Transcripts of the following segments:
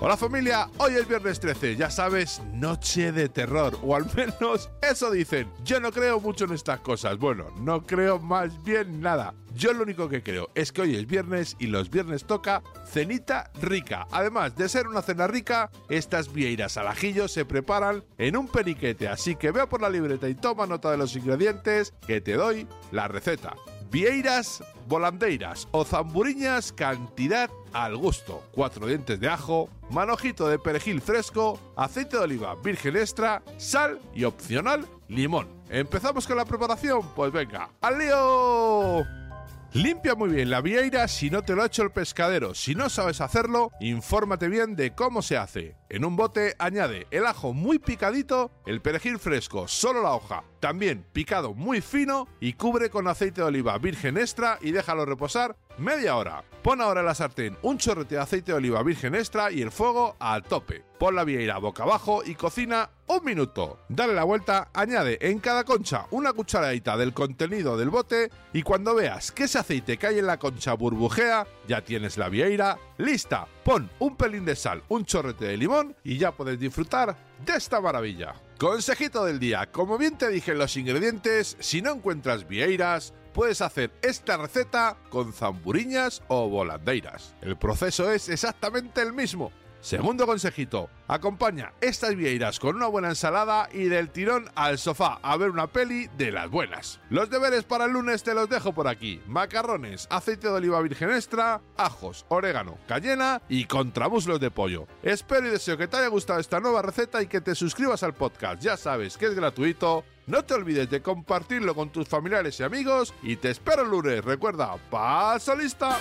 Hola familia, hoy es viernes 13, ya sabes, noche de terror, o al menos eso dicen. Yo no creo mucho en estas cosas, bueno, no creo más bien nada. Yo lo único que creo es que hoy es viernes y los viernes toca cenita rica. Además de ser una cena rica, estas vieiras al ajillo se preparan en un periquete, así que vea por la libreta y toma nota de los ingredientes que te doy la receta. Vieiras, volandeiras o zamburiñas, cantidad al gusto. Cuatro dientes de ajo, manojito de perejil fresco, aceite de oliva virgen extra, sal y opcional limón. ¿Empezamos con la preparación? Pues venga, ¡al lío! Limpia muy bien la vieira si no te lo ha hecho el pescadero. Si no sabes hacerlo, infórmate bien de cómo se hace. En un bote añade el ajo muy picadito, el perejil fresco, solo la hoja, también picado muy fino y cubre con aceite de oliva virgen extra y déjalo reposar media hora. Pon ahora en la sartén un chorrete de aceite de oliva virgen extra y el fuego al tope. Pon la vieira boca abajo y cocina un minuto. Dale la vuelta, añade en cada concha una cucharadita del contenido del bote y cuando veas que ese aceite que hay en la concha burbujea, ya tienes la vieira lista. Pon un pelín de sal, un chorrete de limón y ya puedes disfrutar de esta maravilla. Consejito del día, como bien te dije en los ingredientes, si no encuentras vieiras, puedes hacer esta receta con zamburiñas o volandeiras. El proceso es exactamente el mismo. Segundo consejito, acompaña estas vieiras con una buena ensalada y del tirón al sofá a ver una peli de las buenas. Los deberes para el lunes te los dejo por aquí. Macarrones, aceite de oliva virgen extra, ajos, orégano, cayena y contramuslos de pollo. Espero y deseo que te haya gustado esta nueva receta y que te suscribas al podcast. Ya sabes que es gratuito. No te olvides de compartirlo con tus familiares y amigos y te espero el lunes. Recuerda, paso lista.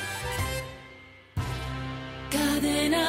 Cadena.